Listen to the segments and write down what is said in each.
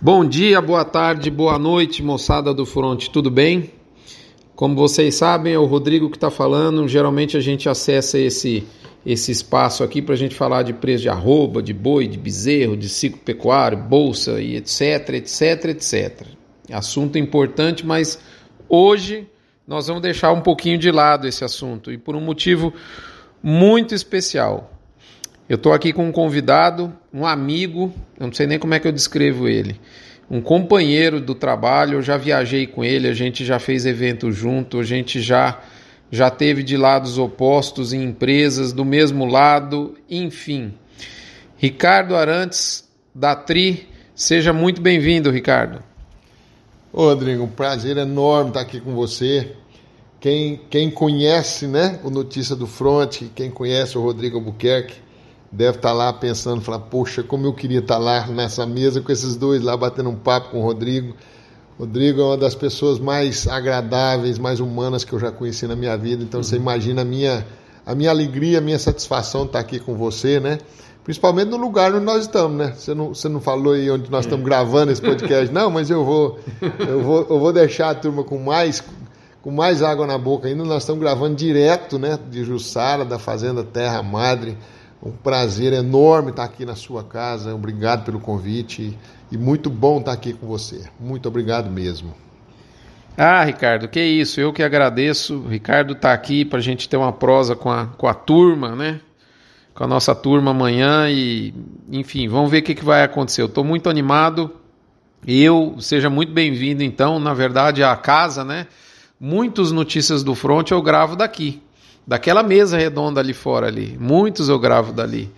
Bom dia, boa tarde, boa noite, moçada do Front, tudo bem? Como vocês sabem, é o Rodrigo que está falando. Geralmente a gente acessa esse, esse espaço aqui para a gente falar de preço de arroba, de boi, de bezerro, de ciclo pecuário, bolsa e etc, etc, etc. Assunto importante, mas hoje nós vamos deixar um pouquinho de lado esse assunto e por um motivo muito especial. Eu estou aqui com um convidado, um amigo, eu não sei nem como é que eu descrevo ele, um companheiro do trabalho. Eu já viajei com ele, a gente já fez evento junto, a gente já já teve de lados opostos em empresas do mesmo lado, enfim. Ricardo Arantes da Tri, seja muito bem-vindo, Ricardo. Ô, Rodrigo, um prazer enorme estar aqui com você. Quem, quem conhece né, o Notícia do Front, quem conhece o Rodrigo Albuquerque, deve estar tá lá pensando, falar, poxa, como eu queria estar tá lá nessa mesa com esses dois lá batendo um papo com o Rodrigo. Rodrigo é uma das pessoas mais agradáveis, mais humanas que eu já conheci na minha vida. Então você imagina a minha, a minha alegria, a minha satisfação estar tá aqui com você, né? Principalmente no lugar onde nós estamos, né? Você não, você não falou aí onde nós estamos gravando esse podcast, não, mas eu vou, eu vou, eu vou deixar a turma com mais, com mais água na boca ainda. Nós estamos gravando direto, né? De Jussara, da Fazenda Terra Madre um prazer enorme estar aqui na sua casa. Obrigado pelo convite e muito bom estar aqui com você. Muito obrigado mesmo. Ah, Ricardo, que isso. Eu que agradeço. O Ricardo está aqui para a gente ter uma prosa com a, com a turma, né? Com a nossa turma amanhã e, enfim, vamos ver o que, que vai acontecer. Eu estou muito animado. Eu, seja muito bem-vindo, então, na verdade, à casa, né? Muitos notícias do front eu gravo daqui daquela mesa redonda ali fora ali. Muitos eu gravo dali.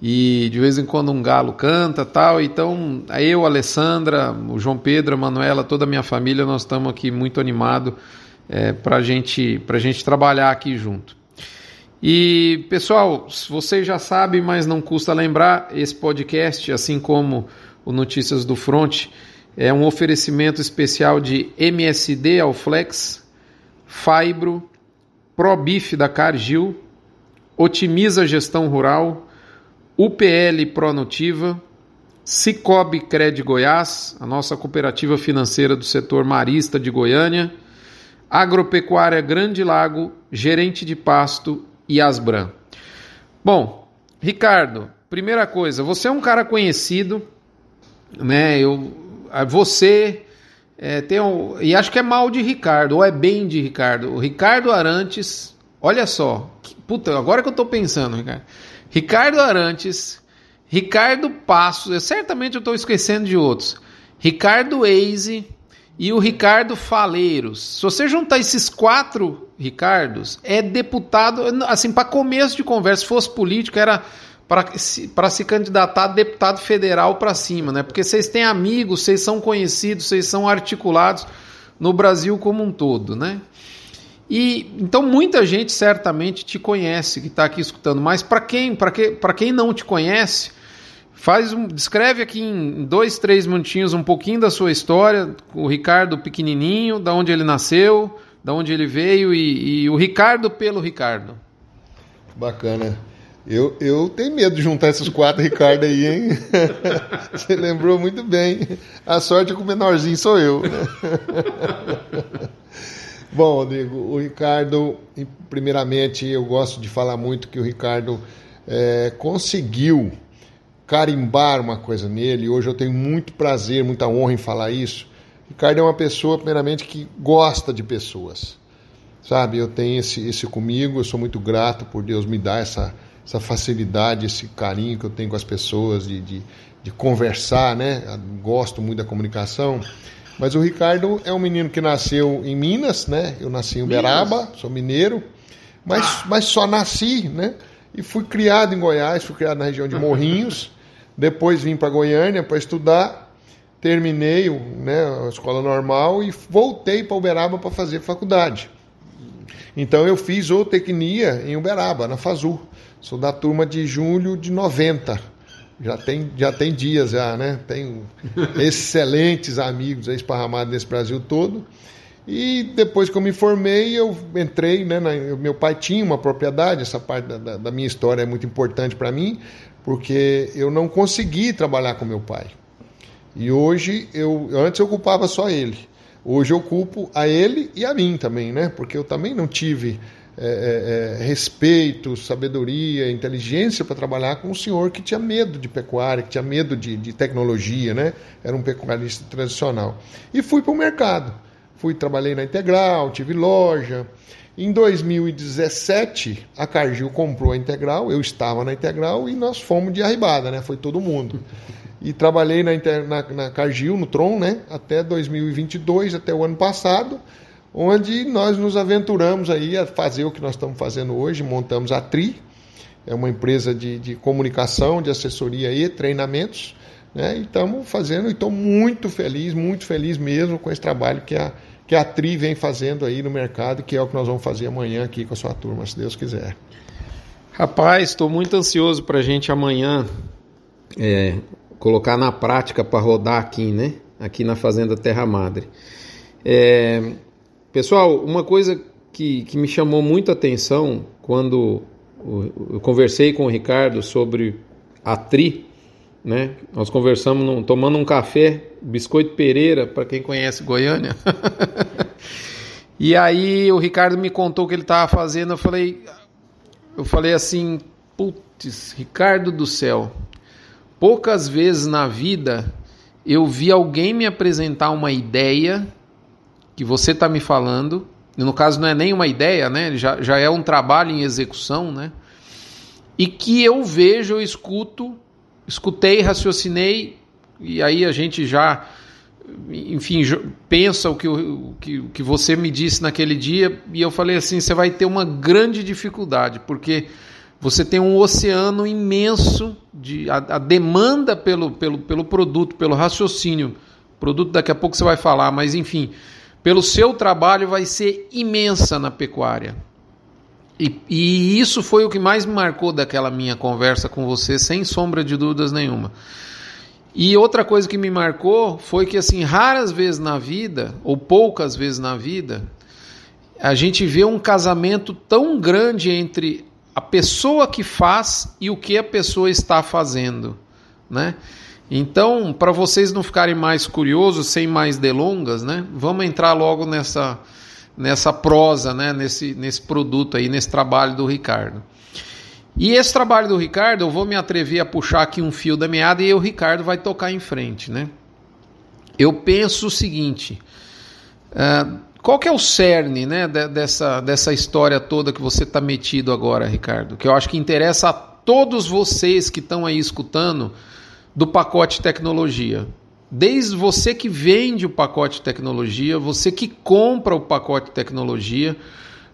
E de vez em quando um galo canta tal. Então, eu, a Alessandra, o João Pedro, a Manuela, toda a minha família, nós estamos aqui muito animados é, para gente, a gente trabalhar aqui junto. E, pessoal, vocês já sabem, mas não custa lembrar, esse podcast, assim como o Notícias do Front, é um oferecimento especial de MSD Alflex, Fibro, ProBif da Cargill, Otimiza Gestão Rural, UPL Pronutiva, Cicobi Cred Goiás, a nossa cooperativa financeira do setor marista de Goiânia, Agropecuária Grande Lago, Gerente de Pasto e Asbran. Bom, Ricardo, primeira coisa, você é um cara conhecido, né? Eu, você é, tem um, e acho que é mal de Ricardo, ou é bem de Ricardo. O Ricardo Arantes, olha só. Que, puta, agora que eu tô pensando, Ricardo. Ricardo Arantes, Ricardo Passos, eu, certamente eu estou esquecendo de outros. Ricardo Eise e o Ricardo Faleiros. Se você juntar esses quatro Ricardos, é deputado, assim, para começo de conversa, se fosse político, era para se, se candidatar a deputado federal para cima, né? Porque vocês têm amigos, vocês são conhecidos, vocês são articulados no Brasil como um todo, né? E então muita gente certamente te conhece que está aqui escutando, mas para quem, para que, para quem não te conhece, faz um, descreve aqui em dois, três minutinhos um pouquinho da sua história, o Ricardo pequenininho, da onde ele nasceu, da onde ele veio e, e o Ricardo pelo Ricardo. Bacana. Eu, eu tenho medo de juntar esses quatro Ricardo aí, hein? Você lembrou muito bem. A sorte é que o menorzinho sou eu. Bom, Rodrigo, o Ricardo, primeiramente, eu gosto de falar muito que o Ricardo é, conseguiu carimbar uma coisa nele. Hoje eu tenho muito prazer, muita honra em falar isso. O Ricardo é uma pessoa, primeiramente, que gosta de pessoas. Sabe, eu tenho esse, esse comigo, eu sou muito grato por Deus me dar essa essa facilidade, esse carinho que eu tenho com as pessoas, de, de, de conversar, né? Gosto muito da comunicação. Mas o Ricardo é um menino que nasceu em Minas, né? Eu nasci em Uberaba, Minas. sou mineiro, mas, ah. mas só nasci, né? E fui criado em Goiás, fui criado na região de Morrinhos. Depois vim para Goiânia para estudar, terminei né, a escola normal e voltei para Uberaba para fazer faculdade. Então eu fiz zootecnia em Uberaba, na Fazul. Sou da turma de julho de 90. Já tem, já tem dias já, né? Tenho excelentes amigos esparramados nesse Brasil todo. E depois que eu me formei, eu entrei, né? Na, meu pai tinha uma propriedade, essa parte da, da minha história é muito importante para mim, porque eu não consegui trabalhar com meu pai. E hoje eu antes eu ocupava só ele. Hoje eu culpo a ele e a mim também, né? Porque eu também não tive é, é, é respeito, sabedoria, inteligência para trabalhar com um senhor que tinha medo de pecuária, que tinha medo de, de tecnologia, né? Era um pecuarista tradicional. E fui para o mercado. Fui, trabalhei na Integral, tive loja. Em 2017, a Cargill comprou a Integral, eu estava na Integral e nós fomos de arribada, né? Foi todo mundo. E trabalhei na, na, na Cargill, no Tron, né? Até 2022, até o ano passado, onde nós nos aventuramos aí a fazer o que nós estamos fazendo hoje, montamos a TRI, é uma empresa de, de comunicação, de assessoria e treinamentos, né? E estamos fazendo, e estou muito feliz, muito feliz mesmo com esse trabalho que a que a Tri vem fazendo aí no mercado, que é o que nós vamos fazer amanhã aqui com a sua turma, se Deus quiser. Rapaz, estou muito ansioso para a gente amanhã é, colocar na prática para rodar aqui, né? Aqui na Fazenda Terra Madre. É, pessoal, uma coisa que, que me chamou muita atenção quando eu conversei com o Ricardo sobre a Tri, né? Nós conversamos num, tomando um café, Biscoito Pereira, para quem conhece Goiânia. e aí o Ricardo me contou o que ele estava fazendo, eu falei, eu falei assim, putz, Ricardo do céu. Poucas vezes na vida eu vi alguém me apresentar uma ideia que você está me falando, e no caso não é nem uma ideia, né? Já, já é um trabalho em execução, né? E que eu vejo, eu escuto escutei, raciocinei e aí a gente já, enfim, pensa o que, o que, o que você me disse naquele dia e eu falei assim: você vai ter uma grande dificuldade, porque você tem um oceano imenso de a, a demanda pelo, pelo, pelo produto, pelo raciocínio. Produto daqui a pouco você vai falar, mas enfim, pelo seu trabalho vai ser imensa na pecuária. E, e, isso foi o que mais me marcou daquela minha conversa com você, sem sombra de dúvidas nenhuma. E outra coisa que me marcou foi que, assim, raras vezes na vida, ou poucas vezes na vida, a gente vê um casamento tão grande entre a pessoa que faz e o que a pessoa está fazendo, né? Então, para vocês não ficarem mais curiosos, sem mais delongas, né? Vamos entrar logo nessa nessa prosa, né, nesse, nesse produto aí, nesse trabalho do Ricardo. E esse trabalho do Ricardo, eu vou me atrever a puxar aqui um fio da meada e o Ricardo vai tocar em frente, né? Eu penso o seguinte, uh, qual que é o cerne, né, dessa, dessa história toda que você está metido agora, Ricardo? Que eu acho que interessa a todos vocês que estão aí escutando do pacote tecnologia. Desde você que vende o pacote tecnologia, você que compra o pacote tecnologia.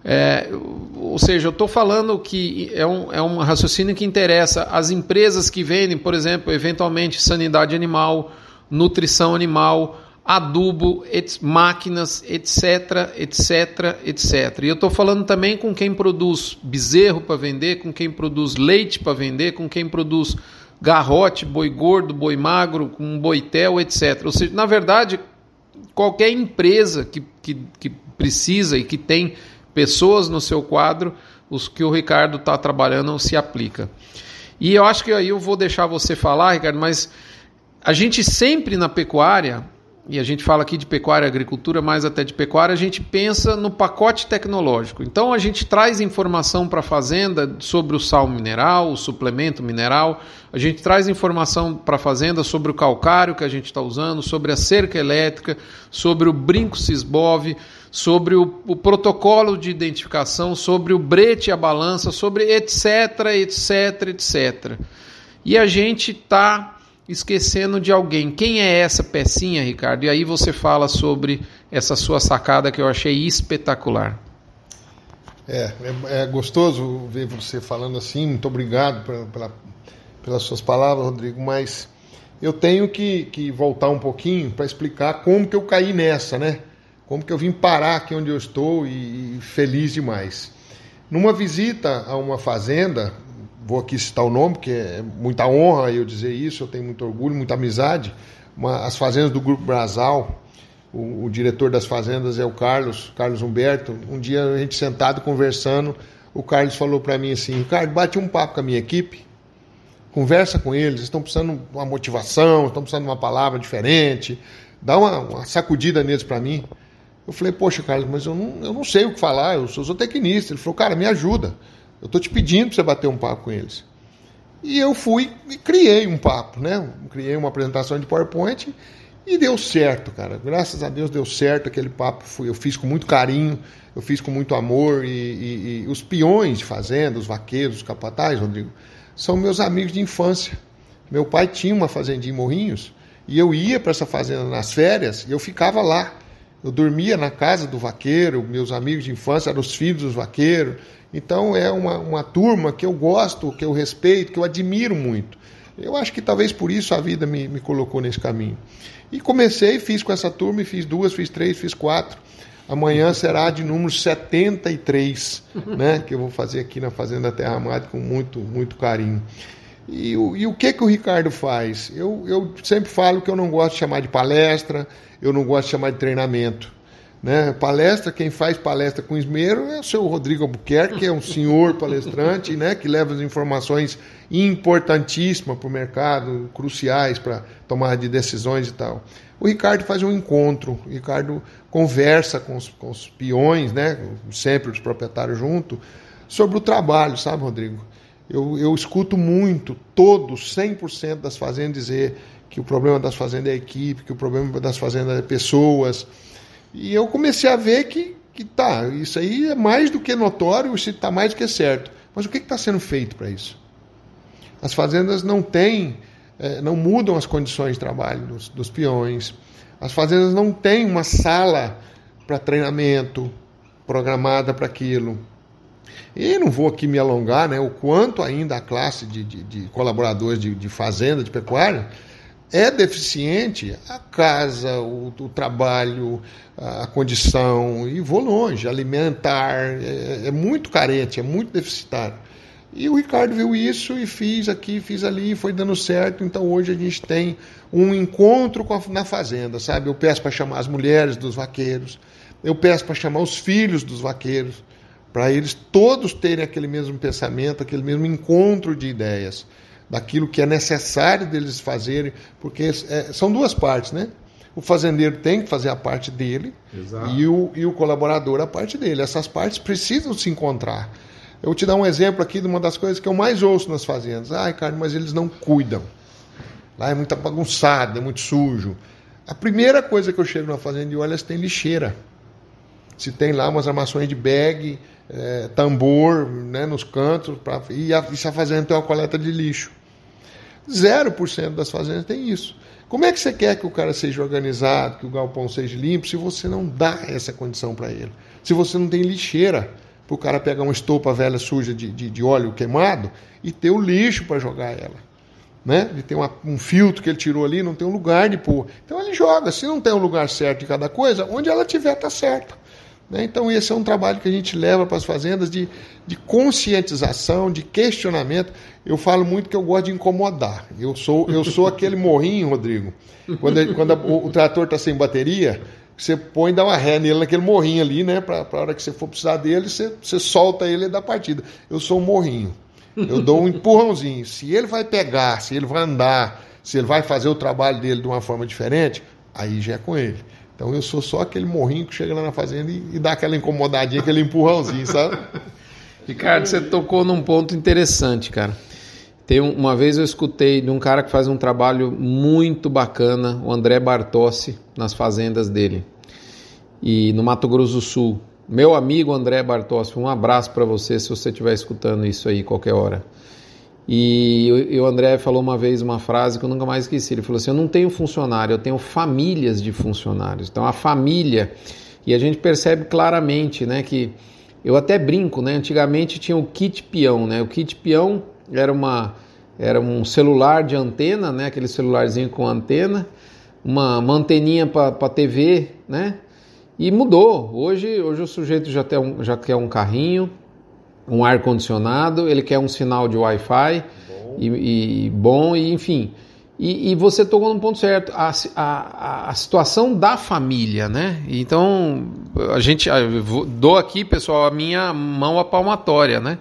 É, ou seja, eu estou falando que é um, é um raciocínio que interessa as empresas que vendem, por exemplo, eventualmente sanidade animal, nutrição animal, adubo, et, máquinas, etc, etc, etc. E eu estou falando também com quem produz bezerro para vender, com quem produz leite para vender, com quem produz garrote, boi gordo, boi magro, com boitel, etc. Ou seja, na verdade, qualquer empresa que, que, que precisa e que tem pessoas no seu quadro, os que o Ricardo está trabalhando se aplica. E eu acho que aí eu vou deixar você falar, Ricardo, mas a gente sempre na pecuária e a gente fala aqui de pecuária e agricultura, mais até de pecuária, a gente pensa no pacote tecnológico. Então a gente traz informação para a fazenda sobre o sal mineral, o suplemento mineral, a gente traz informação para a fazenda sobre o calcário que a gente está usando, sobre a cerca elétrica, sobre o brinco Cisbov, sobre o, o protocolo de identificação, sobre o brete e a balança, sobre etc, etc, etc. E a gente está esquecendo de alguém. Quem é essa pecinha, Ricardo? E aí você fala sobre essa sua sacada que eu achei espetacular. É, é, é gostoso ver você falando assim. Muito obrigado pela, pela, pelas suas palavras, Rodrigo. Mas eu tenho que, que voltar um pouquinho para explicar como que eu caí nessa, né? Como que eu vim parar aqui onde eu estou e, e feliz demais. Numa visita a uma fazenda, vou aqui citar o nome, porque é muita honra eu dizer isso, eu tenho muito orgulho, muita amizade. Uma, as fazendas do Grupo Brasal, o, o, diretor das fazendas é o Carlos, Carlos Humberto. Um dia a gente sentado conversando, o Carlos falou para mim assim: Ricardo, bate um papo com a minha equipe. conversa com eles, estão precisando de uma motivação, estão precisando de uma palavra diferente, dá uma, uma sacudida neles para mim. Eu falei, poxa, Carlos, mas eu não, eu não sei o que falar, eu sou zootecnista. Ele falou, cara, me ajuda. Eu estou te pedindo para você bater um papo com eles. E eu fui e criei um papo, né? Criei uma apresentação de PowerPoint e deu certo, cara. Graças a Deus deu certo aquele papo. Eu fiz com muito carinho, eu fiz com muito amor. E, e, e os peões de fazenda, os vaqueiros, os capatazes, Rodrigo, são meus amigos de infância. Meu pai tinha uma fazendinha em Morrinhos e eu ia para essa fazenda nas férias e eu ficava lá. Eu dormia na casa do vaqueiro, meus amigos de infância eram os filhos dos vaqueiros. Então é uma, uma turma que eu gosto, que eu respeito, que eu admiro muito. Eu acho que talvez por isso a vida me, me colocou nesse caminho. E comecei, fiz com essa turma, e fiz duas, fiz três, fiz quatro. Amanhã será de número 73, né, que eu vou fazer aqui na Fazenda Terra Amada com muito, muito carinho. E, e, o que que o Ricardo faz? Eu, eu sempre falo que eu não gosto de chamar de palestra, eu não gosto de chamar de treinamento. Né? Palestra, quem faz palestra com esmero é o seu Rodrigo Albuquerque, que é um senhor palestrante, né? que leva as informações importantíssimas para o mercado, cruciais para tomar de decisões e tal. O Ricardo faz um encontro, o Ricardo conversa com os, com os peões, né? sempre os proprietários junto, sobre o trabalho, sabe, Rodrigo? Eu, eu escuto muito, todos, 100% das fazendas dizer que o problema das fazendas é a equipe, que o problema das fazendas é pessoas, e eu comecei a ver que, que tá, isso aí é mais do que notório, isso está mais do que certo. Mas o que está sendo feito para isso? As fazendas não têm, é, não mudam as condições de trabalho dos, dos peões. As fazendas não têm uma sala para treinamento programada para aquilo. E não vou aqui me alongar, né, o quanto ainda a classe de, de, de colaboradores de, de fazenda, de pecuária, é deficiente a casa, o, o trabalho, a condição, e vou longe, alimentar, é, é, muito carente, é muito deficitário. E o Ricardo viu isso e fiz aqui, fiz ali, foi dando certo. Então hoje a gente tem um encontro a, na fazenda, sabe? Eu peço para chamar as mulheres dos vaqueiros, eu peço para chamar os filhos dos vaqueiros, para eles todos terem aquele mesmo pensamento, aquele mesmo encontro de ideias daquilo que é necessário deles fazerem, porque é, são duas partes, né? O fazendeiro tem que fazer a parte dele e o, e o colaborador a parte dele. Essas partes precisam se encontrar. Eu vou te dar um exemplo aqui de uma das coisas que eu mais ouço nas fazendas. Ai, cara, mas eles não cuidam. Lá é muito bagunçado, é muito sujo. A primeira coisa que eu chego na fazenda de olho é se tem lixeira. Se tem lá umas armações de bag, é, tambor né, nos cantos, pra, e, a, e se a fazenda tem uma coleta de lixo. 0% das fazendas tem isso. Como é que você quer que o cara seja organizado, que o galpão seja limpo, se você não dá essa condição para ele? Se você não tem lixeira para o cara pegar uma estopa velha suja de, de, de óleo queimado e ter o lixo para jogar ela. Né? De ter uma, um filtro que ele tirou ali, não tem um lugar de pôr. Então ele joga. Se não tem um lugar certo de cada coisa, onde ela tiver está certa. Né? Então, esse é um trabalho que a gente leva para as fazendas de, de conscientização, de questionamento. Eu falo muito que eu gosto de incomodar. Eu sou, eu sou aquele morrinho, Rodrigo. Quando, quando a, o, o, trator está sem bateria, você põe e dá uma ré nele naquele morrinho ali, né? Para a hora que você for precisar dele, você, você solta ele da partida. Eu sou um morrinho. Eu dou um empurrãozinho. Se ele vai pegar, se ele vai andar, se ele vai fazer o trabalho dele de uma forma diferente, aí já é com ele. Então eu sou só aquele morrinho que chega lá na fazenda e, e dá aquela incomodadinha, aquele empurrãozinho, sabe? Ricardo, você tocou num ponto interessante, cara. Tem uma vez eu escutei de um cara que faz um trabalho muito bacana, o André Bartossi, nas fazendas dele. E no Mato Grosso do Sul. Meu amigo André Bartossi, um abraço para você se você estiver escutando isso aí qualquer hora. E, o André falou uma vez uma frase que eu nunca mais esqueci. Ele falou assim: Eu não tenho funcionário, eu tenho famílias de funcionários. Então a família. E a gente percebe claramente né, que. Eu até brinco, né? Antigamente tinha o kit peão, né? O kit peão era, uma, era um celular de antena, né? Aquele celularzinho com antena, uma, uma anteninha para TV, né? E mudou. Hoje, hoje o sujeito já, tem um, já quer um carrinho, um ar condicionado, ele quer um sinal de Wi-Fi e, e, bom e enfim. E, e, você tocou no ponto certo, a, a, a situação da família, né? Então a gente dou aqui, pessoal, a minha mão à palmatória, né?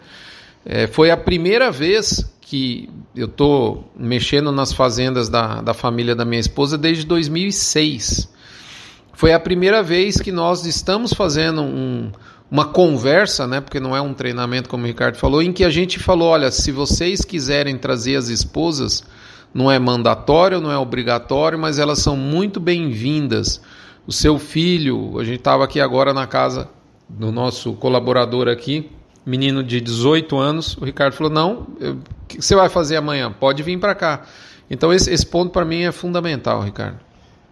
É, foi a primeira vez que eu tô mexendo nas fazendas da, da família da minha esposa desde 2006. Foi a primeira vez que nós estamos fazendo um, uma conversa, né? Porque não é um treinamento, como o Ricardo falou, em que a gente falou: olha, se vocês quiserem trazer as esposas, não é mandatório, não é obrigatório, mas elas são muito bem-vindas. O seu filho, a gente estava aqui agora na casa do nosso colaborador aqui, menino de 18 anos, o Ricardo falou: não, o que você vai fazer amanhã? Pode vir para cá. Então esse, esse ponto para mim é fundamental, Ricardo.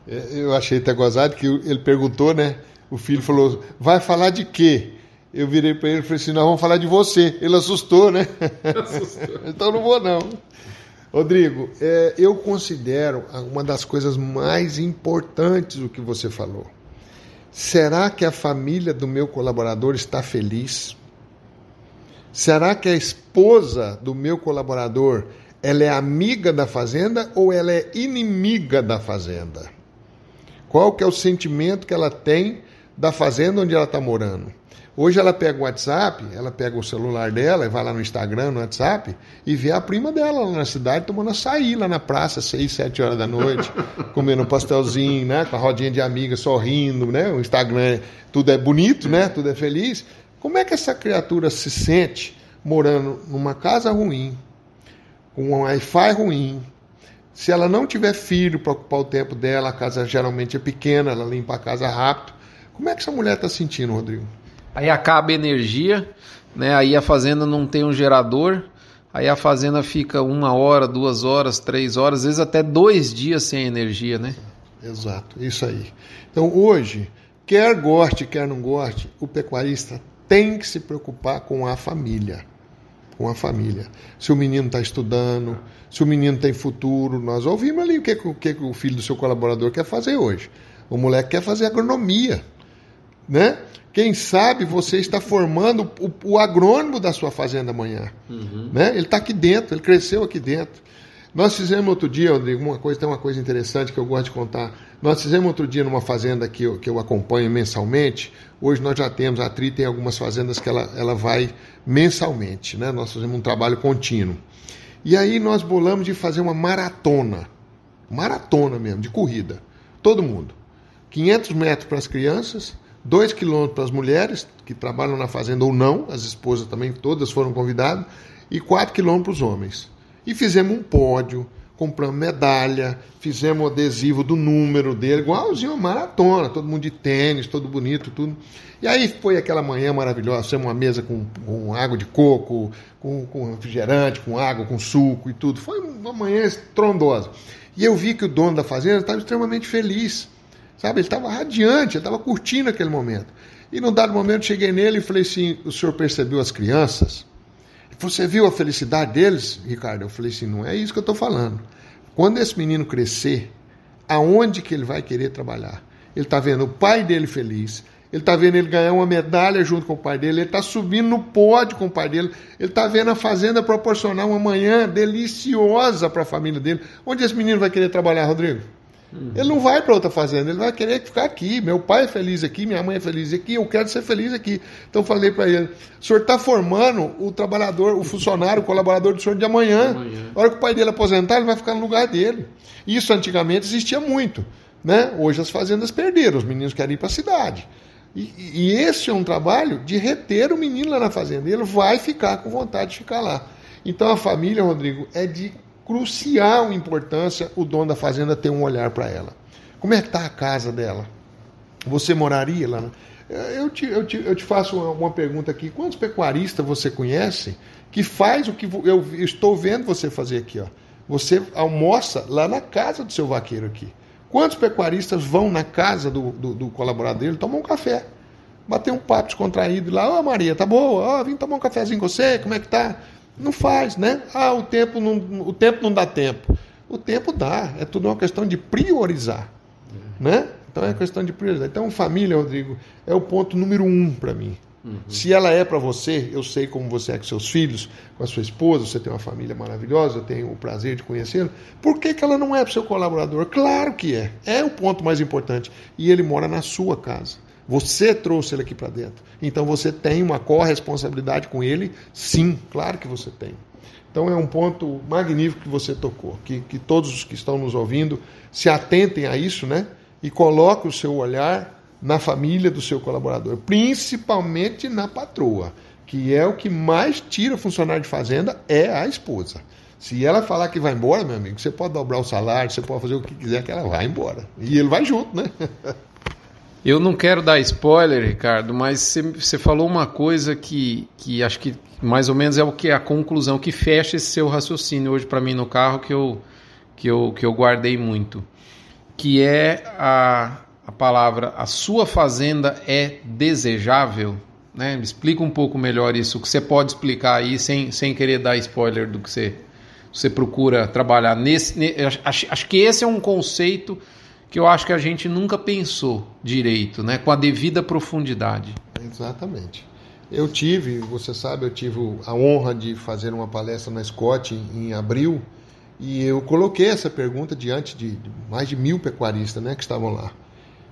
É, eu achei até gozado que ele perguntou, né? O filho falou: vai falar de quê? Eu virei para ele e falei assim: nós vamos falar de você. Ele assustou, né? Assustou. então não vou, não. Rodrigo, é, eu considero uma das coisas mais importantes o que você falou. Será que a família do meu colaborador está feliz? Será que a esposa do meu colaborador ela é amiga da fazenda ou ela é inimiga da fazenda? Qual que é o sentimento que ela tem da fazenda onde ela está morando? Hoje ela pega o WhatsApp, ela pega o celular dela e vai lá no Instagram, no WhatsApp, e vê a prima dela lá na cidade tomando açaí lá na praça, 6, 7 horas da noite, comendo um pastelzinho, né? Com a rodinha de amiga, sorrindo, né? O Instagram, tudo é bonito, né? Tudo é feliz. Como é que essa criatura se sente morando numa casa ruim, com um Wi-Fi ruim, se ela não tiver filho para ocupar o tempo dela, a casa geralmente é pequena, ela limpa a casa rápido. Como é que essa mulher está sentindo, Rodrigo? Aí acaba a energia, né? Aí a fazenda não tem um gerador, aí a fazenda fica uma hora, duas horas, três horas, às vezes até dois dias sem energia, né? Exato, isso aí. Então hoje, quer goste, quer não goste, o pecuarista tem que se preocupar com a família. Com a família. Se o menino está estudando, se o menino tem futuro, nós ouvimos ali o que, o que o filho do seu colaborador quer fazer hoje. O moleque quer fazer agronomia, né? Quem sabe você está formando o, o agrônomo da sua fazenda amanhã. Uhum. Né? Ele está aqui dentro, ele cresceu aqui dentro. Nós fizemos outro dia, Rodrigo, uma coisa, tem uma coisa interessante que eu gosto de contar. Nós fizemos outro dia numa fazenda que eu, que eu acompanho mensalmente. Hoje nós já temos, a Tri tem algumas fazendas que ela, ela vai mensalmente, né? Nós fazemos um trabalho contínuo. E aí nós bolamos de fazer uma maratona. Maratona mesmo, de corrida. Todo mundo. 500 metros para as crianças, 2 quilômetros para as mulheres que trabalham na fazenda ou não, as esposas também, todas foram convidadas, e 4 quilômetros para os homens. E fizemos um pódio, compramos medalha, fizemos o adesivo do número dele, igualzinho uma maratona, todo mundo de tênis, todo bonito, tudo. E aí foi aquela manhã maravilhosa, fizemos uma mesa com, com água de coco, com, com refrigerante, com água, com suco e tudo. Foi uma manhã estrondosa. E eu vi que o dono da fazenda estava extremamente feliz Sabe, ele estava radiante, ele estava curtindo aquele momento. E num dado momento cheguei nele e falei assim: o senhor percebeu as crianças? Você viu a felicidade deles, Ricardo? Eu falei assim: não é isso que eu estou falando. Quando esse menino crescer, aonde que ele vai querer trabalhar? Ele está vendo o pai dele feliz, ele está vendo ele ganhar uma medalha junto com o pai dele, ele está subindo no pódio com o pai dele, ele está vendo a fazenda proporcionar uma manhã deliciosa para a família dele. Onde esse menino vai querer trabalhar, Rodrigo? Uhum. Ele não vai para outra fazenda, ele vai querer ficar aqui. Meu pai é feliz aqui, minha mãe é feliz aqui, eu quero ser feliz aqui. Então falei para ele: o senhor está formando o trabalhador, o funcionário, o colaborador do senhor de amanhã. amanhã. A hora que o pai dele aposentar, ele vai ficar no lugar dele. Isso antigamente existia muito. Né? Hoje as fazendas perderam, os meninos querem ir para a cidade. E, e, esse é um trabalho de reter o menino lá na fazenda. Ele vai ficar com vontade de ficar lá. Então a família, Rodrigo, é de crucial importância o dono da fazenda ter um olhar para ela. Como é que está a casa dela? Você moraria lá? Eu te, eu te, eu te faço uma, pergunta aqui. Quantos pecuaristas você conhece que faz o que eu estou vendo você fazer aqui? Ó? Você almoça lá na casa do seu vaqueiro aqui. Quantos pecuaristas vão na casa do, do, do colaborador dele tomar um café? Bater um papo descontraído lá, ô oh, Maria, tá boa? Ó, oh, vim tomar um cafezinho com você, como é que tá? Não faz, né? Ah, o tempo não, o tempo não dá tempo. O tempo dá, é tudo uma questão de priorizar, né? Então é questão de priorizar. Então família, Rodrigo, é o ponto número um para mim. Uhum. Se ela é para você, eu sei como você é com seus filhos, com a sua esposa, você tem uma família maravilhosa, eu tenho o prazer de conhecê-la. Por que, que ela não é para o seu colaborador? Claro que é. É o ponto mais importante. E ele mora na sua casa. Você trouxe ele aqui para dentro. Então você tem uma corresponsabilidade com ele? Sim, claro que você tem. Então é um ponto magnífico que você tocou, que, que todos os que estão nos ouvindo se atentem a isso, né? E coloquem o seu olhar na família do seu colaborador, principalmente na patroa, que é o que mais tira funcionário de fazenda é a esposa. Se ela falar que vai embora, meu amigo, você pode dobrar o salário, você pode fazer o que quiser que ela vai embora. E ele vai junto, né? Eu não quero dar spoiler, Ricardo, mas você falou uma coisa que, que acho que mais ou menos é o que a conclusão que fecha esse seu raciocínio hoje para mim no carro que eu, que eu, que eu guardei muito, que é a, a palavra a sua fazenda é desejável. Né? Explica um pouco melhor isso, o que você pode explicar aí sem, sem querer dar spoiler do que você, você procura trabalhar. Nesse, acho, acho que esse é um conceito que eu acho que a gente nunca pensou direito, né, com a devida profundidade. Exatamente. Eu tive, você sabe, eu tive a honra de fazer uma palestra na Scott em abril e eu coloquei essa pergunta diante de mais de mil pecuaristas né, que estavam lá.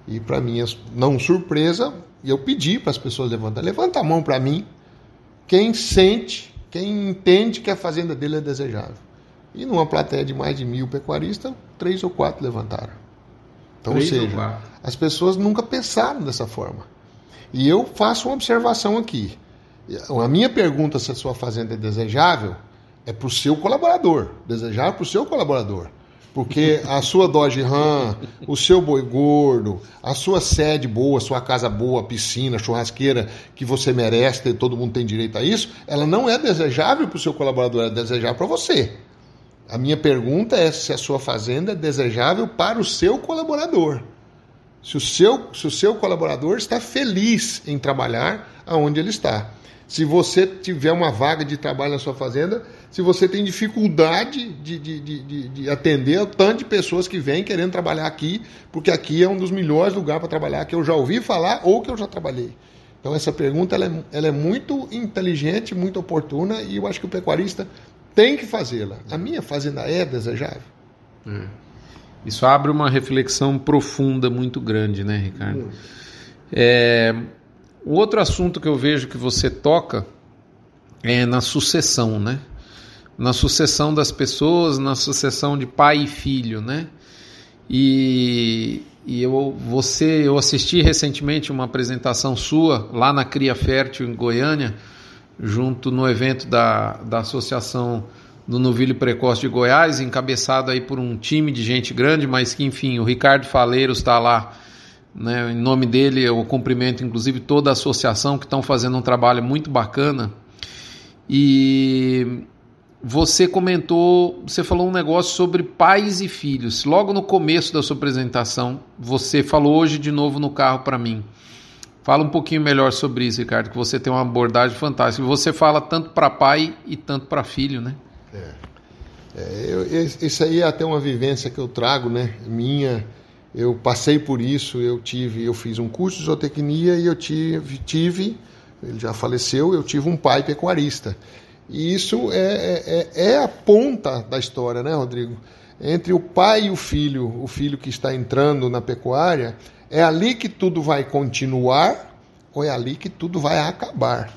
E para minha não surpresa, eu pedi para as pessoas levantar, levanta a mão para mim, quem sente, quem entende que a fazenda dele é desejável. E numa plateia de mais de mil pecuaristas, três ou quatro levantaram. Então, ou seja, as pessoas nunca pensaram dessa forma. E eu faço uma observação aqui. A minha pergunta se a sua fazenda é desejável é para o seu colaborador. Desejável para o seu colaborador. Porque a sua Dodge Ram, o seu boi gordo, a sua sede boa, a sua casa boa, piscina, churrasqueira que você merece, todo mundo tem direito a isso, ela não é desejável para o seu colaborador, é desejável para você. A minha pergunta é se a sua fazenda é desejável para o seu colaborador. Se o seu, se o seu colaborador está feliz em trabalhar aonde ele está. Se você tiver uma vaga de trabalho na sua fazenda, se você tem dificuldade de, de, de, de atender o tanto de pessoas que vêm querendo trabalhar aqui, porque aqui é um dos melhores lugares para trabalhar, que eu já ouvi falar ou que eu já trabalhei. Então essa pergunta ela é, ela é muito inteligente, muito oportuna e eu acho que o pecuarista tem que fazê-la. A minha fazenda é desejável. É. Isso abre uma reflexão profunda muito grande, né, Ricardo? Hum. É, o outro assunto que eu vejo que você toca é na sucessão, né? Na sucessão das pessoas, na sucessão de pai e filho, né? E, e eu, você, eu assisti recentemente uma apresentação sua lá na Cria Fértil em Goiânia, junto no evento da, da Associação do Novilho Precoce de Goiás, encabeçado aí por um time de gente grande, mas que, enfim, o Ricardo Faleiros está lá, né, em nome dele eu cumprimento inclusive toda a associação que estão fazendo um trabalho muito bacana. E você comentou, você falou um negócio sobre pais e filhos. Logo no começo da sua apresentação, você falou hoje de novo no carro para mim. Fala um pouquinho melhor sobre isso, Ricardo, que você tem uma abordagem fantástica. Você fala tanto para pai e tanto para filho, né? É. é eu, isso aí é até uma vivência que eu trago, né? Minha. Eu passei por isso, eu tive, eu fiz um curso de zootecnia e eu tive, tive ele já faleceu, eu tive um pai pecuarista. E isso é, é, é, é a ponta da história, né, Rodrigo? Entre o pai e o filho, o filho que está entrando na pecuária, é ali que tudo vai continuar ou é ali que tudo vai acabar?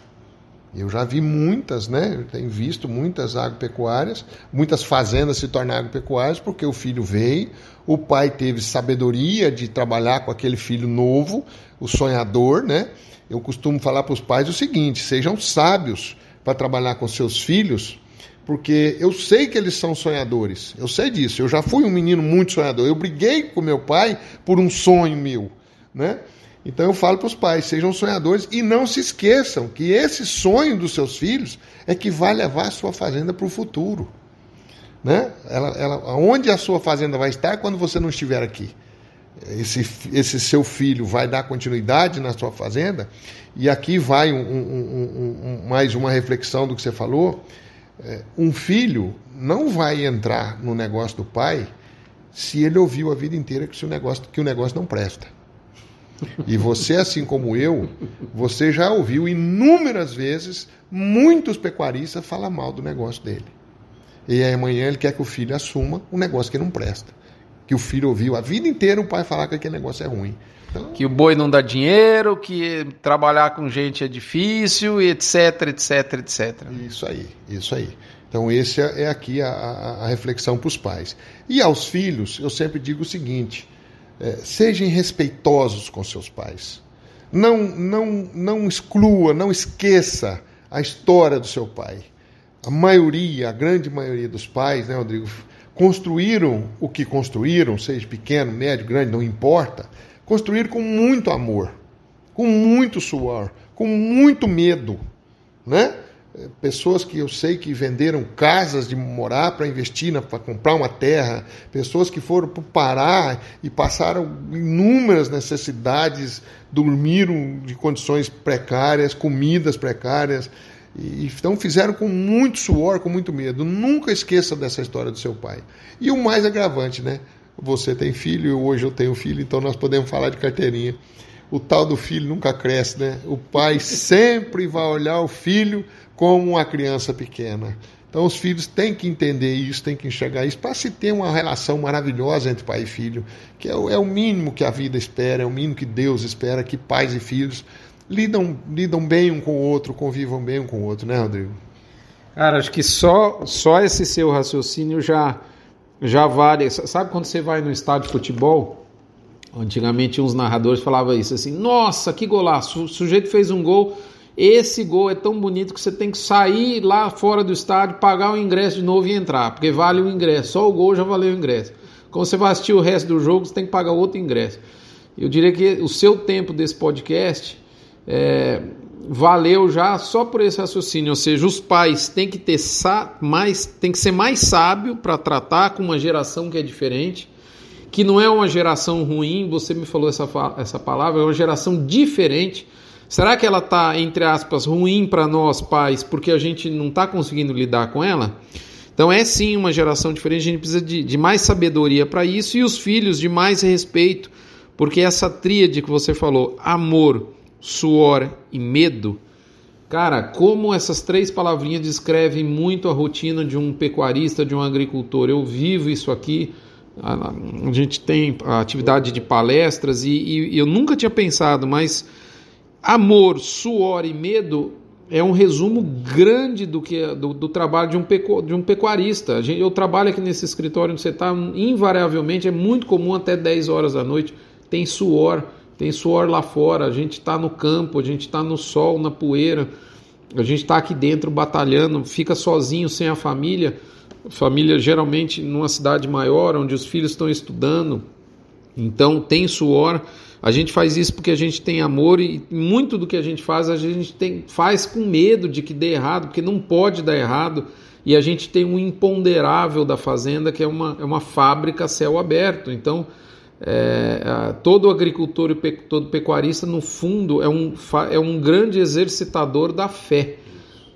Eu já vi muitas, né? Eu tenho visto muitas agropecuárias, muitas fazendas se tornarem agropecuárias porque o filho veio, o pai teve sabedoria de trabalhar com aquele filho novo, o sonhador, né? Eu costumo falar para os pais o seguinte: sejam sábios para trabalhar com seus filhos, porque eu sei que eles são sonhadores. Eu sei disso. Eu já fui um menino muito sonhador. Eu briguei com meu pai por um sonho meu, né? Então eu falo para os pais, sejam sonhadores e não se esqueçam que esse sonho dos seus filhos é que vai levar a sua fazenda para o futuro. Né? Ela, ela, onde a sua fazenda vai estar quando você não estiver aqui? Esse, esse seu filho vai dar continuidade na sua fazenda? E aqui vai um, um, um, mais uma reflexão do que você falou. É, um filho não vai entrar no negócio do pai se ele ouviu a vida inteira que o negócio, que o negócio não presta. E você, assim como eu, você já ouviu inúmeras vezes muitos pecuaristas falar mal do negócio dele. E aí amanhã ele quer que o filho assuma um negócio que não presta. Que o filho ouviu a vida inteira o pai falar que aquele negócio é ruim. Então... Que o boi não dá dinheiro, que trabalhar com gente é difícil, etc, etc, etc. Isso aí, isso aí. Então, esse é, é aqui a, a, a reflexão para os pais. E aos filhos, eu sempre digo o seguinte: é, sejam respeitosos com seus pais. Não, não, não exclua, não esqueça a história do seu pai. A maioria, a grande maioria dos pais, né, Rodrigo, construíram o que construíram, seja pequeno, médio, grande, não importa, construíram com muito amor, com muito suor, com muito medo, né? pessoas que eu sei que venderam casas de morar para investir, para comprar uma terra, pessoas que foram para o Pará e passaram inúmeras necessidades, dormiram de condições precárias, comidas precárias, e, então fizeram com muito suor, com muito medo. Nunca esqueça dessa história do seu pai. E o mais agravante, né? Você tem filho, hoje eu tenho filho, então nós podemos falar de carteirinha. O tal do filho nunca cresce, né? O pai sempre vai olhar o filho como uma criança pequena. Então os filhos têm que entender isso, têm que enxergar isso, para se ter uma relação maravilhosa entre pai e filho, que é o, é o mínimo que a vida espera, é o mínimo que Deus espera, que pais e filhos lidam, lidam bem um com o outro, convivam bem um com o outro, né, Rodrigo? Cara, acho que só, só esse seu raciocínio já, já vale. Sabe quando você vai no estádio de futebol? Antigamente uns narradores falavam isso assim: Nossa, que golaço! O sujeito fez um gol esse gol é tão bonito que você tem que sair lá fora do estádio, pagar o ingresso de novo e entrar, porque vale o ingresso. Só o gol já valeu o ingresso. Quando você vai assistir o resto do jogo, você tem que pagar outro ingresso. Eu diria que o seu tempo desse podcast é, valeu já só por esse raciocínio, ou seja, os pais têm que ter mais, tem que ser mais sábio para tratar com uma geração que é diferente, que não é uma geração ruim. Você me falou essa, essa palavra, é uma geração diferente Será que ela está, entre aspas, ruim para nós pais porque a gente não está conseguindo lidar com ela? Então é sim uma geração diferente, a gente precisa de, de mais sabedoria para isso e os filhos de mais respeito, porque essa tríade que você falou, amor, suor e medo, cara, como essas três palavrinhas descrevem muito a rotina de um pecuarista, de um agricultor. Eu vivo isso aqui. A, gente tem a atividade de palestras e, e eu nunca tinha pensado, mas Amor, suor e medo é um resumo grande do que do, do trabalho de um, pecu, de um pecuarista. Gente, eu trabalho aqui nesse escritório onde você está, invariavelmente, é muito comum até 10 horas da noite, tem suor, tem suor lá fora, a gente está no campo, a gente está no sol, na poeira, a gente está aqui dentro batalhando, fica sozinho, sem a família, família geralmente numa cidade maior, onde os filhos estão estudando, então tem suor, a gente faz isso porque a gente tem amor e muito do que a gente faz a gente tem, faz com medo de que dê errado, porque não pode dar errado. E a gente tem um imponderável da fazenda que é uma, é uma fábrica céu aberto. Então, é, todo agricultor e todo pecuarista, no fundo, é um, é um grande exercitador da fé.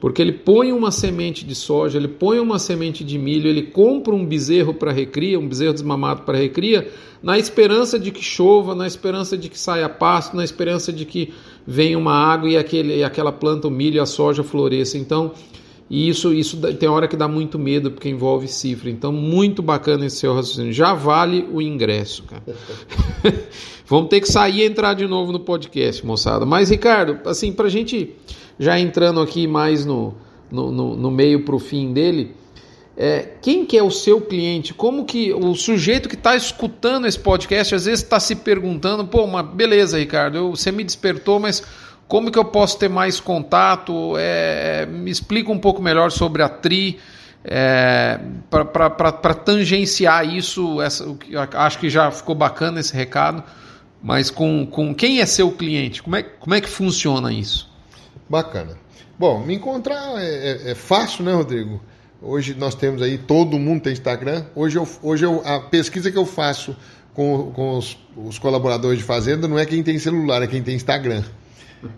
Porque ele põe uma semente de soja, ele põe uma semente de milho, ele compra um bezerro para recria, um bezerro desmamado para recria, na esperança de que chova, na esperança de que saia pasto, na esperança de que venha uma água e, aquele, e aquela planta, o milho e a soja floresça. Então, isso, isso tem hora que dá muito medo, porque envolve cifra. Então, muito bacana esse seu raciocínio. Já vale o ingresso, cara. Vamos ter que sair e entrar de novo no podcast, moçada. Mas, Ricardo, assim, para a gente já entrando aqui mais no, no, no, no meio para o fim dele, é, quem que é o seu cliente? Como que o sujeito que está escutando esse podcast às vezes está se perguntando, pô, mas beleza, Ricardo, eu, você me despertou, mas como que eu posso ter mais contato? É, é me explica um pouco melhor sobre a Tri. É, para tangenciar isso, essa, acho que já ficou bacana esse recado, mas com, com quem é seu cliente? Como é, como é que funciona isso? Bacana. Bom, me encontrar é, é, é, fácil, né, Rodrigo? Hoje nós temos aí, todo mundo tem Instagram. Hoje, eu, hoje eu, a pesquisa que eu faço com, com os, os colaboradores de Fazenda não é quem tem celular, é quem tem Instagram.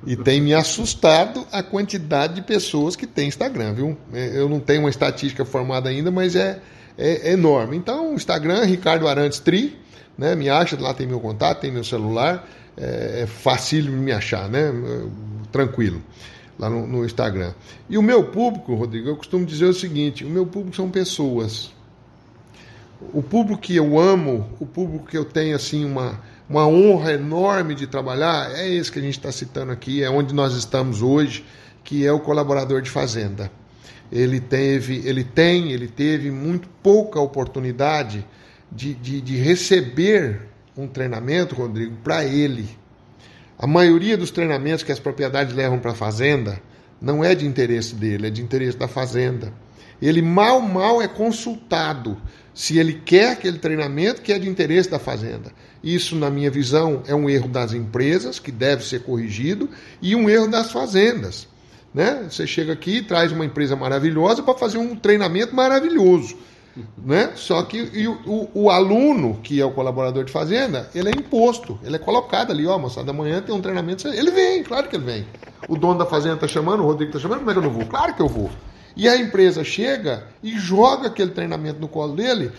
E tem me assustado a quantidade de pessoas que tem Instagram, viu? É, eu não tenho uma estatística formada ainda, mas é, é, enorme. Então, Instagram, Ricardo Arantes Tri, né? Me acha, lá tem meu contato, tem meu celular, é, é fácil me achar, né? tranquilo, lá no, no, Instagram. E o meu público, Rodrigo, eu costumo dizer o seguinte: o meu público são pessoas. O público que eu amo, o público que eu tenho assim uma, uma honra enorme de trabalhar, é esse que a gente está citando aqui, é onde nós estamos hoje, que é o colaborador de fazenda. ele teve, ele tem, ele teve muito pouca oportunidade de, de, de receber um treinamento, Rodrigo, para ele. A maioria dos treinamentos que as propriedades levam para a fazenda não é de interesse dele, é de interesse da fazenda. Ele mal, mal é consultado se ele quer aquele treinamento que é de interesse da fazenda. Isso, na minha visão, é um erro das empresas, que deve ser corrigido, e um erro das fazendas. Né? Você chega aqui e traz uma empresa maravilhosa para fazer um treinamento maravilhoso. Né? Só que o, o, o, aluno, que é o colaborador de fazenda, ele é imposto, ele é colocado ali, ó, moçada, amanhã tem um treinamento, ele vem, claro que ele vem. O dono da fazenda está chamando, o Rodrigo está chamando, como é que eu não vou? Claro que eu vou. E a empresa chega e joga aquele treinamento no colo dele,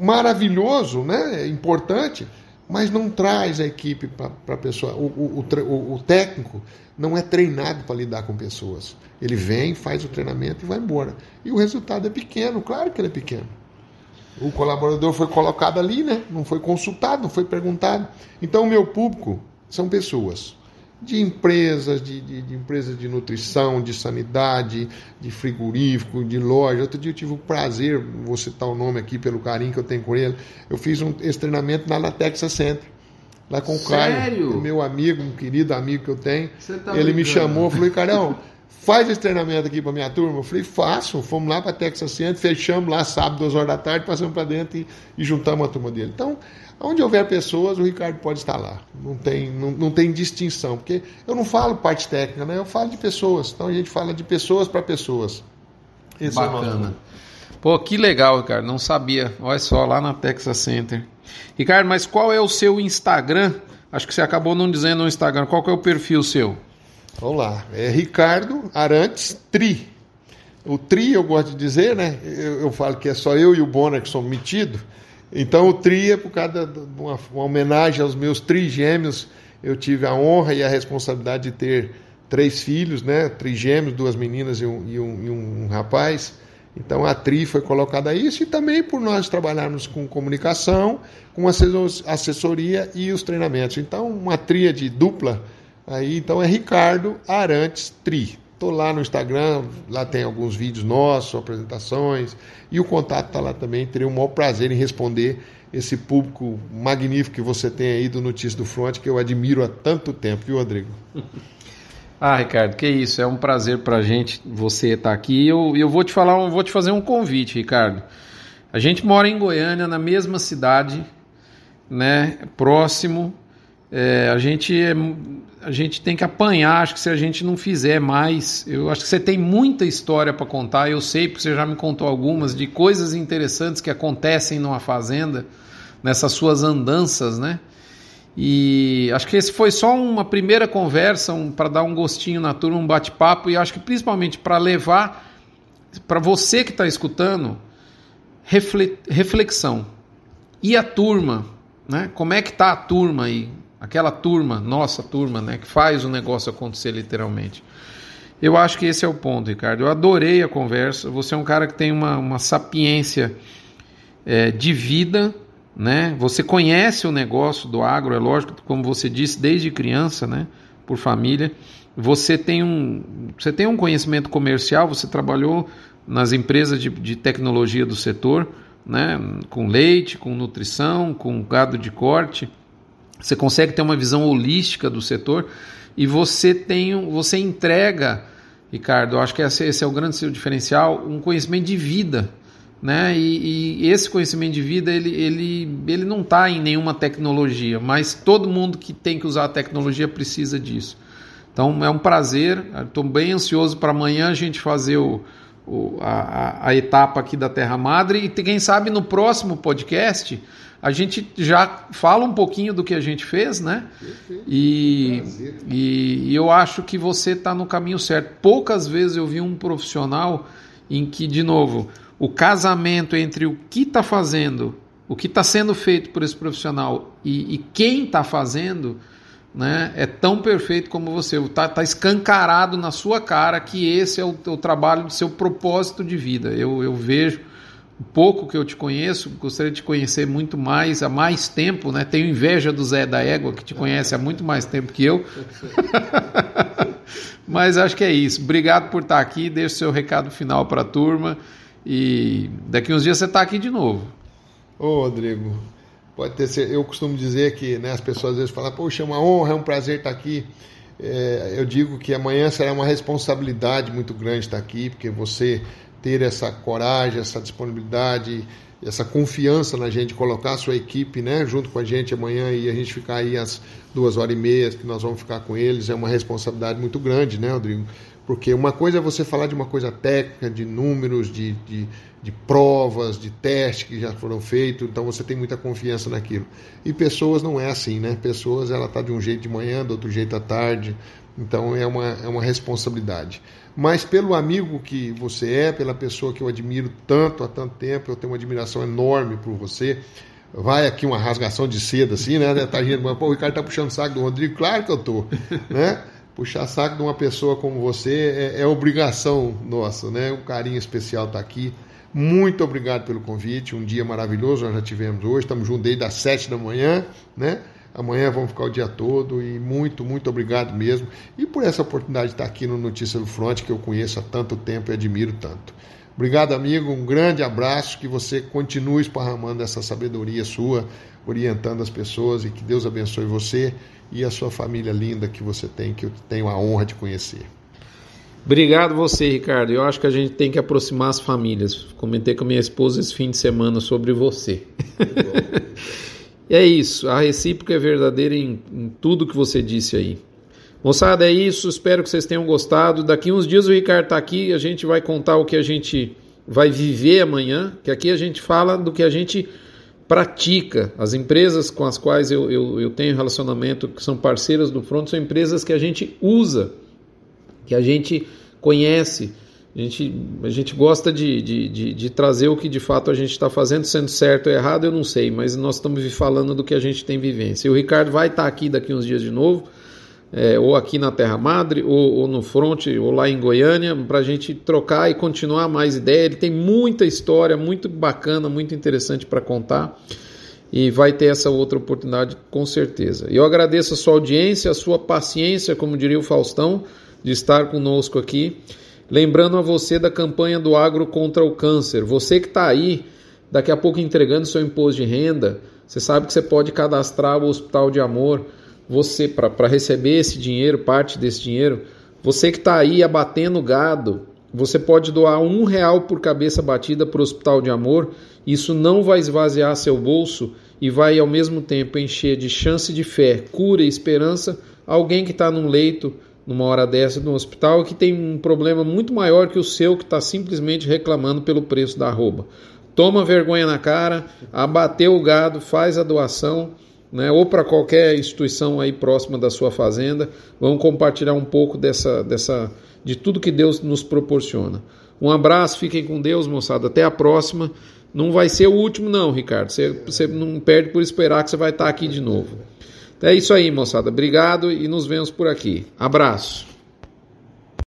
maravilhoso, né? importante, mas não traz a equipe para a pessoa. O, o, o, o, técnico não é treinado para lidar com pessoas. Ele vem, faz o treinamento e vai embora. E o resultado é pequeno, claro que ele é pequeno. O colaborador foi colocado ali, né? não foi consultado, não foi perguntado. Então, o meu público são pessoas de empresas, de, de, de, empresas de nutrição, de sanidade, de frigorífico, de loja. Outro dia eu tive o prazer, vou citar o nome aqui pelo carinho que eu tenho com ele, eu fiz um, esse treinamento lá na Texas Center. Lá com Sério? o Caio, meu amigo, um querido amigo que eu tenho. Tá ele me chamou, falou, Carão, faz esse treinamento aqui para minha turma. Eu falei, faço. Fomos lá para Texas Center, fechamos lá sábado, duas horas da tarde, passamos para dentro e, e juntamos a turma dele. Então, Onde houver pessoas, o Ricardo pode estar lá. Não tem, não, não tem distinção, porque eu não falo parte técnica, né? eu falo de pessoas. Então a gente fala de pessoas para pessoas. Esse é Bacana. É Pô, que legal, Ricardo. Não sabia. Olha só, lá na Texas Center. Ricardo, mas qual é o seu Instagram? Acho que você acabou não dizendo no Instagram. Qual é o perfil seu? Vamos lá. É Ricardo Arantes Tri. O Tri, eu gosto de dizer, né? Eu, eu falo que é só eu e o Bonner que somos metidos. Então o tri é por causa de uma, uma homenagem aos meus trigêmeos. Eu tive a honra e a responsabilidade de ter três filhos, né? Trigêmeos, duas meninas e um, e um, e um rapaz. Então a TRI foi colocada a isso e também por nós trabalharmos com comunicação, com assessoria e os treinamentos. Então uma tríade dupla aí, então é Ricardo Arantes Tri. Estou lá no Instagram, lá tem alguns vídeos nossos, apresentações, e o contato está lá também. Teria o maior prazer em responder esse público magnífico que você tem aí do Notícia do Front, que eu admiro há tanto tempo, viu, Rodrigo? Ah, Ricardo, que isso, é um prazer para a gente você estar tá aqui. Eu, eu vou te falar, eu vou te fazer um convite, Ricardo. A gente mora em Goiânia, na mesma cidade, né, próximo. É, a gente é, a gente tem que apanhar, acho que se a gente não fizer mais, eu acho que você tem muita história para contar, eu sei porque você já me contou algumas de coisas interessantes que acontecem numa fazenda, nessas suas andanças, né? E acho que esse foi só uma primeira conversa um, para dar um gostinho na turma, um bate-papo, e acho que principalmente para levar para você que está escutando reflexão. E a turma, né? Como é que tá a turma aí? Aquela turma, nossa turma, né, que faz o negócio acontecer literalmente. Eu acho que esse é o ponto, Ricardo. Eu adorei a conversa. Você é um cara que tem uma, uma sapiência é, de vida, né? Você conhece o negócio do agro, é lógico, como você disse, desde criança, né? Por família. Você tem um, você tem um conhecimento comercial, você trabalhou nas empresas de, de tecnologia do setor, né? Com leite, com nutrição, com gado de corte. Você consegue ter uma visão holística do setor e você tem, você entrega, Ricardo, acho que esse, esse é o grande seu diferencial, um conhecimento de vida. Né? E, e, esse conhecimento de vida ele, ele, ele não está em nenhuma tecnologia, mas todo mundo que tem que usar a tecnologia precisa disso. Então é um prazer, estou bem ansioso para amanhã a gente fazer o, o a, a, etapa aqui da Terra Madre e quem sabe no próximo podcast a gente já fala um pouquinho do que a gente fez, né? E, e, e, eu acho que você está no caminho certo. Poucas vezes eu vi um profissional em que, de novo, o casamento entre o que está fazendo, o que está sendo feito por esse profissional e, e quem está fazendo, né, é tão perfeito como você. Está tá escancarado na sua cara que esse é o, o trabalho do seu propósito de vida. Eu, eu vejo o pouco que eu te conheço, gostaria de te conhecer muito mais, há mais tempo, né? Tenho inveja do Zé da Égua, que te conhece há muito mais tempo que eu. Mas acho que é isso. Obrigado por estar aqui. Deixe seu recado final para a turma. E daqui uns dias você está aqui de novo. Ô, Rodrigo, pode ter Eu costumo dizer que né, as pessoas às vezes falam, poxa, é uma honra, é um prazer estar aqui. É, eu digo que amanhã será uma responsabilidade muito grande estar aqui, porque você ter essa coragem, essa disponibilidade, essa confiança na gente, colocar a sua equipe né, junto com a gente amanhã e a gente ficar aí às duas horas e meia que nós vamos ficar com eles, é uma responsabilidade muito grande, né, Rodrigo? Porque uma coisa é você falar de uma coisa técnica, de números, de, de, de provas, de testes que já foram feitos, então você tem muita confiança naquilo. E pessoas não é assim, né? Pessoas, ela está de um jeito de manhã, do outro jeito à tarde, então é uma, é uma responsabilidade. Mas pelo amigo que você é, pela pessoa que eu admiro tanto há tanto tempo, eu tenho uma admiração enorme por você. Vai aqui uma rasgação de seda assim, né? Tá rindo, mas, pô, o Ricardo tá puxando saco do Rodrigo, claro que eu tô, né? puxar saco de uma pessoa como você é, é obrigação nossa, né? Um carinho especial tá aqui. Muito obrigado pelo convite, um dia maravilhoso nós já tivemos hoje, estamos juntos desde as sete da manhã, né? Amanhã vamos ficar o dia todo e muito, muito obrigado mesmo. E por essa oportunidade de estar aqui no Notícia do Front, que eu conheço há tanto tempo e admiro tanto. Obrigado, amigo. Um grande abraço. Que você continue esparramando essa sabedoria sua, orientando as pessoas e que Deus abençoe você e a sua família linda que você tem, que eu tenho a honra de conhecer. Obrigado você, Ricardo. Eu acho que a gente tem que aproximar as famílias. Comentei com minha esposa esse fim de semana sobre você. e é isso. A recíproca é verdadeira em, em tudo que você disse aí. Moçada, é isso. Espero que vocês tenham gostado. Daqui uns dias o Ricardo está aqui. A gente vai contar o que a gente vai viver amanhã. Que aqui a gente fala do que a gente pratica. As empresas com as quais eu, eu, eu tenho relacionamento, que são parceiras do Front, são empresas que a gente usa, que a gente conhece. A gente, a gente gosta de, de, de, de trazer o que de fato a gente está fazendo, sendo certo ou errado, eu não sei, mas nós estamos falando do que a gente tem vivência. E o Ricardo vai estar aqui daqui uns dias de novo é, ou aqui na Terra Madre, ou, ou, no Fronte, ou lá em Goiânia, para a gente trocar e continuar mais ideia. Ele tem muita história, muito bacana, muito interessante para contar. E vai ter essa outra oportunidade com certeza. Eu agradeço a sua audiência, a sua paciência, como diria o Faustão, de estar conosco aqui. Lembrando a você da campanha do Agro contra o Câncer. Você que está aí, daqui a pouco entregando seu imposto de renda, você sabe que você pode cadastrar o Hospital de Amor você para receber esse dinheiro, parte desse dinheiro, você que está aí abatendo gado, você pode doar um real por cabeça batida para o Hospital de Amor. Isso não vai esvaziar seu bolso e vai ao mesmo tempo encher de chance de fé, cura e esperança alguém que está num leito numa hora dessa no hospital que tem um problema muito maior que o seu que está simplesmente reclamando pelo preço da arroba. Toma vergonha na cara, abateu o gado, faz a doação né, ou para qualquer instituição aí próxima da sua fazenda. Vamos compartilhar um pouco dessa, dessa, de tudo que Deus nos proporciona. Um abraço, fiquem com Deus, moçada. Até a próxima. Não vai ser o último, não, Ricardo. Você, você não perde por esperar que você vai estar aqui de novo. Então é isso aí, moçada. Obrigado e nos vemos por aqui. Abraço.